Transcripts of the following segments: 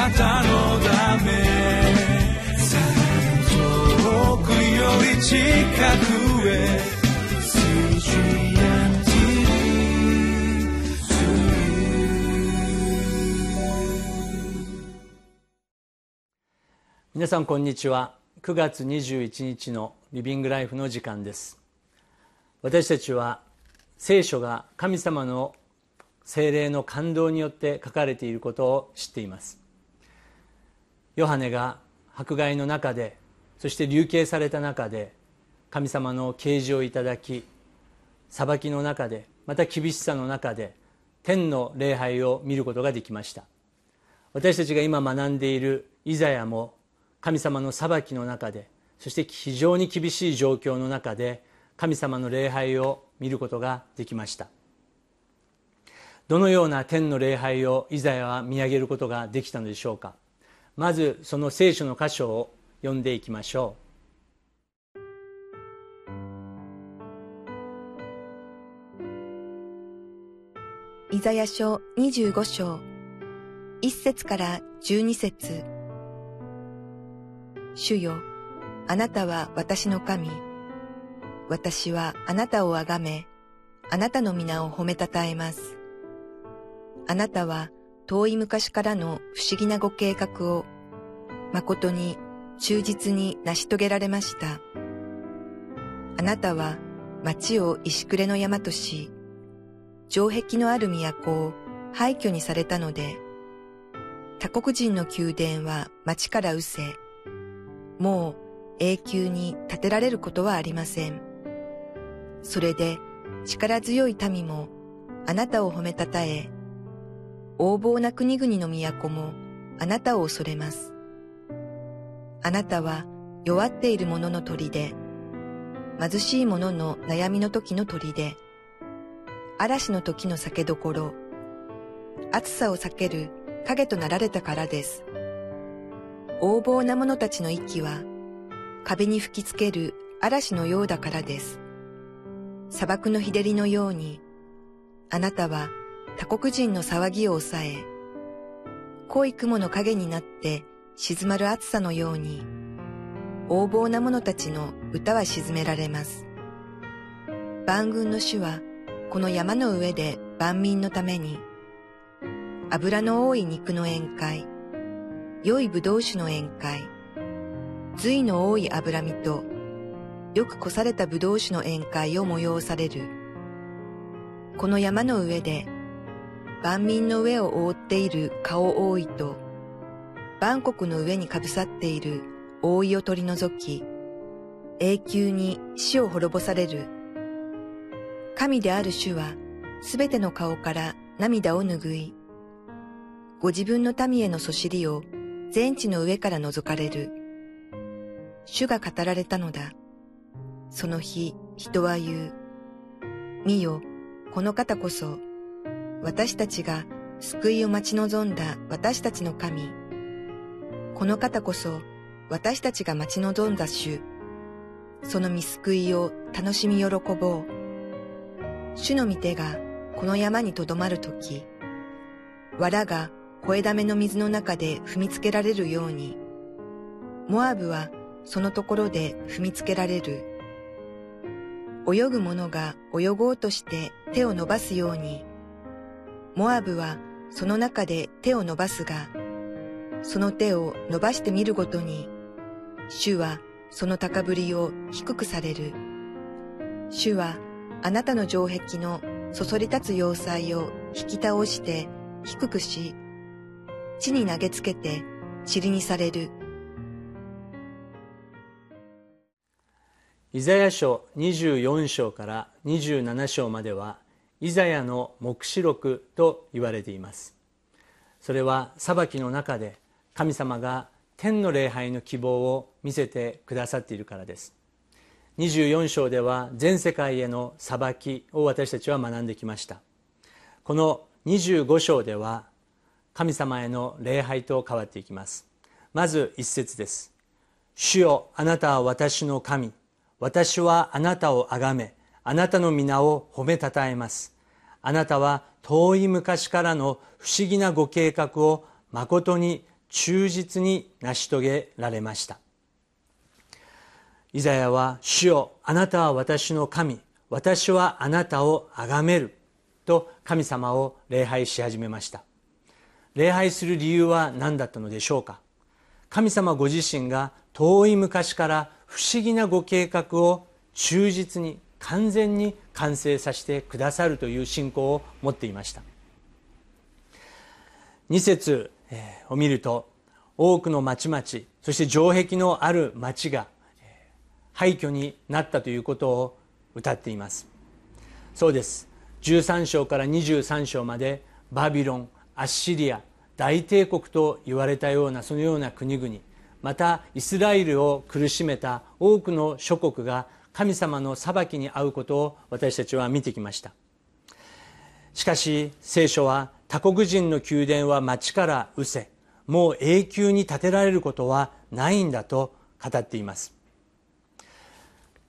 なたのため遠くより近くへ皆さんこんにちは。9月21日のリビングライフの時間です。私たちは聖書が神様の精霊の感動によって書かれていることを知っています。ヨハネが迫害の中でそして流刑された中で神様の啓示をいただき裁きの中でまた厳しさの中で天の礼拝を見ることができました。私たちが今学んでいるイザヤも神様の裁きの中でそして非常に厳しい状況の中で神様の礼拝を見ることができました。どのような天の礼拝をイザヤは見上げることができたのでしょうか。まずその聖書の箇所を読んでいきましょうイザヤ書25章1節から12節主よ、あなたは私の神。私はあなたをあがめ、あなたの皆を褒めたたえます。あなたは遠い昔からの不思議なご計画を、誠に忠実に成し遂げられました。あなたは町を石暮れの山とし、城壁のある都を廃墟にされたので、他国人の宮殿は町から失せ、もう永久に建てられることはありません。それで力強い民もあなたを褒めたたえ、横暴な国々の都もあなたを恐れます。あなたは弱っている者の鳥で、貧しい者の悩みの時の鳥で、嵐の時の酒どころ、暑さを避ける影となられたからです。横暴な者たちの息は壁に吹きつける嵐のようだからです。砂漠の日照りのように、あなたは他国人の騒ぎを抑え、濃い雲の影になって静まる暑さのように、横暴な者たちの歌は沈められます。万軍の主はこの山の上で万民のために、油の多い肉の宴会、良い葡萄酒の宴会、髄の多い脂身と、よくこされた葡萄酒の宴会を催される。この山の上で、万民の上を覆っている顔覆いと、万国の上にかぶさっている覆いを取り除き、永久に死を滅ぼされる。神である主は、すべての顔から涙を拭い、ご自分の民へのそしりを全地の上から覗かれる。主が語られたのだ。その日、人は言う。見よ、この方こそ、私たちが救いを待ち望んだ私たちの神。この方こそ、私たちが待ち望んだ主。その見救いを楽しみ喜ぼう。主の御手がこの山にとどまるとき、藁が声だめの水の中で踏みつけられるように、モアブはそのところで踏みつけられる。泳ぐ者が泳ごうとして手を伸ばすように、モアブはその中で手を伸ばすが、その手を伸ばしてみるごとに、主はその高ぶりを低くされる。主はあなたの城壁のそそり立つ要塞を引き倒して低くし、地に投げつけて塵にされる。イザヤ書24章から27章まではイザヤの黙示録と言われています。それは裁きの中で神様が天の礼拝の希望を見せてくださっているからです。24章では全世界への裁きを私たちは学んできました。この25章では神様への礼拝と変わっていきます。まず一節です。主よあなたは私の神。私はあなたをあがめ。あなたの皆を褒めたたえます。あなたは遠い昔からの不思議なご計画を誠に忠実に成し遂げられました。イザヤは「主よあなたは私の神。私はあなたを崇める」と神様を礼拝し始めました。礼拝する理由は何だったのでしょうか。神様ご自身が遠い昔から不思議なご計画を忠実に完全に完成させてくださるという信仰を持っていました。2節を見ると多くの町々そして城壁のある町が廃墟になったということを歌っています。そうです。13章から23章までバビロンアッシリア大帝国と言われたようなそのような国々またイスラエルを苦しめた多くの諸国が神様の裁きに遭うことを私たちは見てきました。しかし聖書は他国人の宮殿は町から失せもう永久に建てられることはないんだと語っています。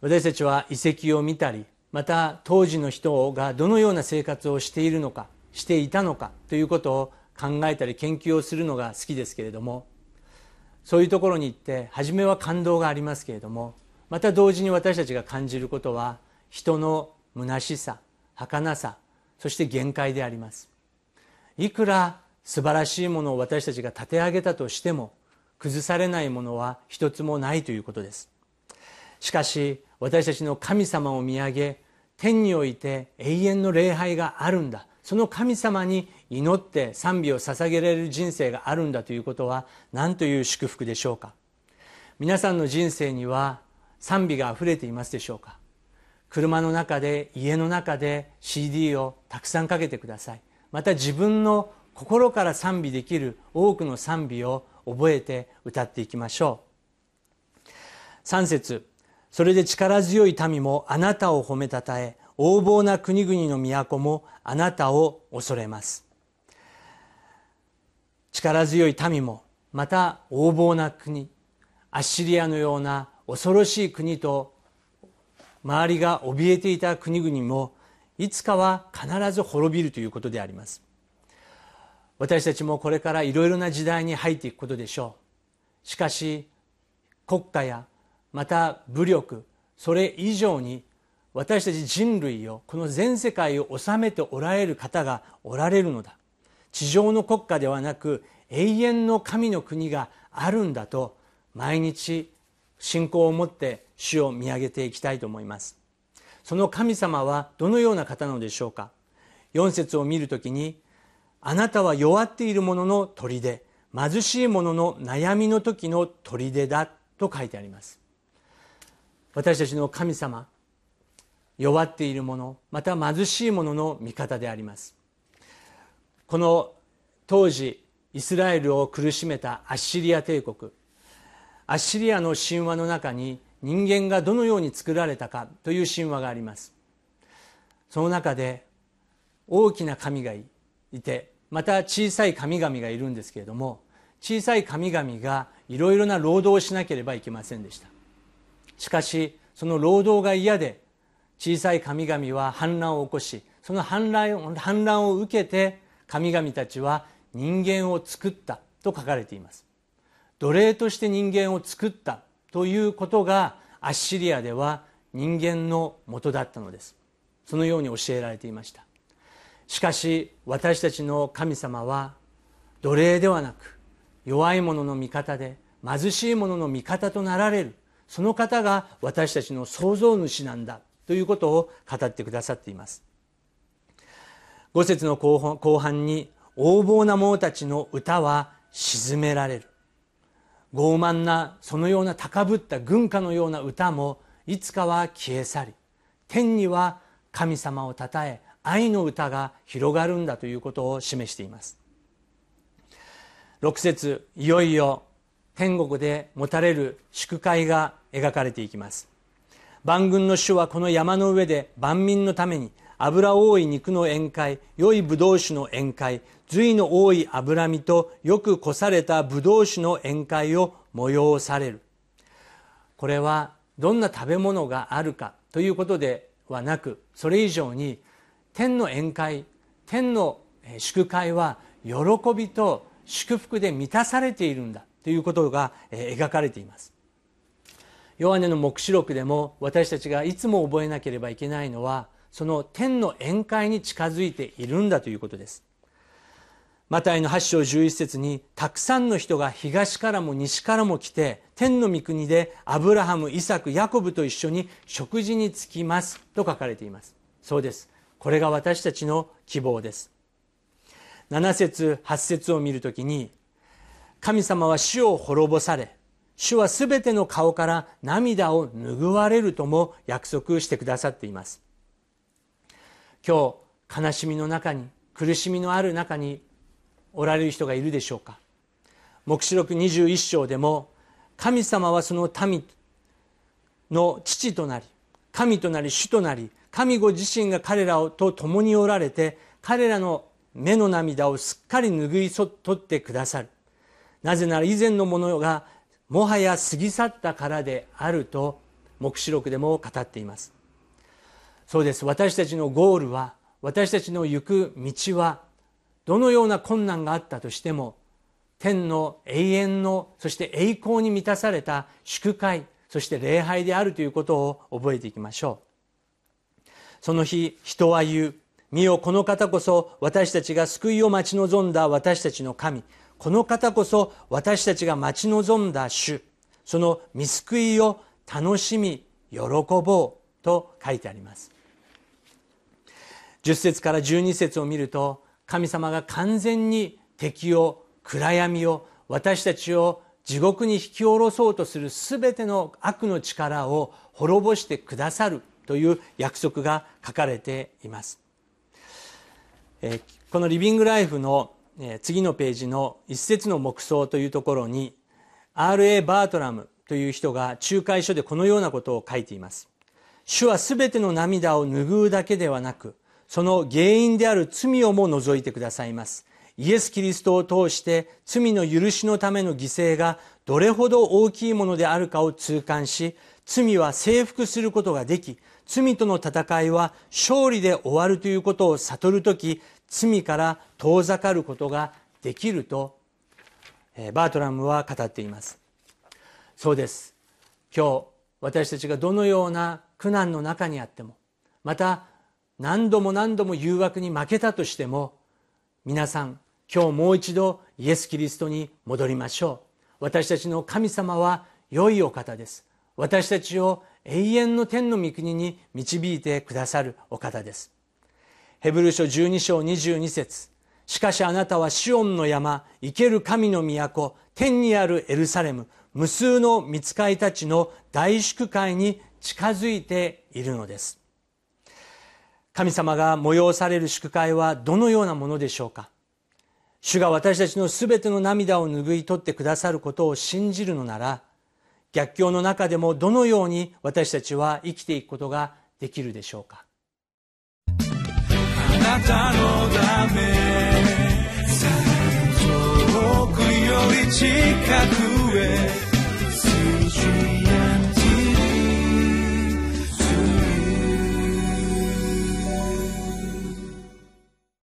私たちは遺跡を見たりまた当時の人がどのような生活をしているのかしていたのかということを考えたり研究をするのが好きですけれどもそういうところに行って初めは感動がありますけれどもまた同時に私たちが感じることは人の虚しさ儚さそして限界であります。いくら素晴らしいものを私たちが立て上げたとしても崩されないものは一つもないということです。しかし私たちの神様を見上げ天において永遠の礼拝があるんだ。その神様に祈って賛美を捧げられる人生があるんだということは何という祝福でしょうか。皆さんの人生には賛美があふれていますでしょうか？車の中で家の中で CD をたくさんかけてください。また自分の心から賛美できる多くの賛美を覚えて歌っていきましょう。3節。それで力強い民もあなたを褒めたたえ横暴な国々の都もあなたを恐れます。力強い民もまた横暴な国アッシリアのような恐ろしい国と周りが怯えていた国々もいつかは必ず滅びるということであります。私たちもこれからいろいろな時代に入っていくことでしょう。しかし国家やまた武力それ以上に私たち人類をこの全世界を治めておられる方がおられるのだ。地上の国家ではなく永遠の神の国があるんだと毎日信仰を持って主を見上げていきたいと思います。その神様はどのような方なのでしょうか？4節を見るときにあなたは弱っている者の砦貧しい者の悩みの時の砦だと書いてあります。私たちの神様弱っている者また貧しい者の味方であります。この当時イスラエルを苦しめたアッシリア帝国アッシリアの神話の中に人間がどのように作られたかという神話があります。その中で大きな神がいてまた小さい神々がいるんですけれども小さい神々がいろいろな労働をしなければいけませんでした。しかしその労働が嫌で小さい神々は反乱を起こしその反乱反乱を受けて神々たちは人間を作ったと書かれています。奴隷として人間を作ったということがアッシリアでは人間の元だったのです。そのように教えられていました。しかし私たちの神様は奴隷ではなく弱い者の味方で貧しい者の味方となられるその方が私たちの創造主なんだということを語ってくださっています。五節の後半に横暴な者たちの歌は沈められる。傲慢なそのような高ぶった軍歌のような歌もいつかは消え去り天には神様をたたえ愛の歌が広がるんだということを示しています。6節いよいよ天国で持たれる祝会が描かれていきます。万軍の主はこの山の上で万民のために油多い肉の宴会良いブドウ酒の宴会髄の多い脂身とよくこされたブドウ酒の宴会を催される。これはどんな食べ物があるかということではなくそれ以上に天の宴会天の祝会は喜びと祝福で満たされているんだということが描かれています。ヨハネの黙示録でも私たちがいつも覚えなければいけないのはその天の宴会に近づいているんだということです。マタイの8章11節にたくさんの人が東からも西からも来て天の御国でアブラハムイサクヤコブと一緒に食事につきますと書かれています。そうです。これが私たちの希望です。7節8節を見るときに神様は死を滅ぼされ主はすべての顔から涙を拭われるとも約束してくださっています。今日悲しみの中に苦しみのある中におられる人がいるでしょうか？黙示録21章でも神様はその民の父となり神となり主となり神ご自身が彼らと共におられて彼らの目の涙をすっかり拭い取ってくださる。なぜなら以前のものがもはや過ぎ去ったからであると黙示録でも語っています。そうです。私たちのゴールは私たちの行く道はどのような困難があったとしても天の永遠のそして栄光に満たされた祝会そして礼拝であるということを覚えていきましょう。その日人は言う。見よこの方こそ私たちが救いを待ち望んだ私たちの神。この方こそ私たちが待ち望んだ主。その見救いを楽しみ喜ぼうと書いてあります。10節から12節を見ると神様が完全に敵を暗闇を私たちを地獄に引き下ろそうとする全ての悪の力を滅ぼしてくださるという約束が書かれていますこのリビングライフの次のページの一節の黙想というところに R.A. バートラムという人が仲介書でこのようなことを書いています主は全ての涙を拭うだけではなくその原因である罪をも除いてくださいます。イエス・キリストを通して罪の許しのための犠牲がどれほど大きいものであるかを痛感し罪は征服することができ罪との戦いは勝利で終わるということを悟るとき罪から遠ざかることができるとバートラムは語っています。そうです。今日私たちがどのような苦難の中にあってもまた何度も何度も誘惑に負けたとしても皆さん今日もう一度イエス・キリストに戻りましょう。私たちの神様は良いお方です。私たちを永遠の天の御国に導いてくださるお方です。ヘブル書12章22節。しかしあなたはシオンの山生ける神の都天にあるエルサレム無数の見つかいたちの大祝会に近づいているのです。神様が催される祝会はどのようなものでしょうか？主が私たちのすべての涙を拭い取ってくださることを信じるのなら逆境の中でもどのように私たちは生きていくことができるでしょうか？あなたのため遠くより近くへ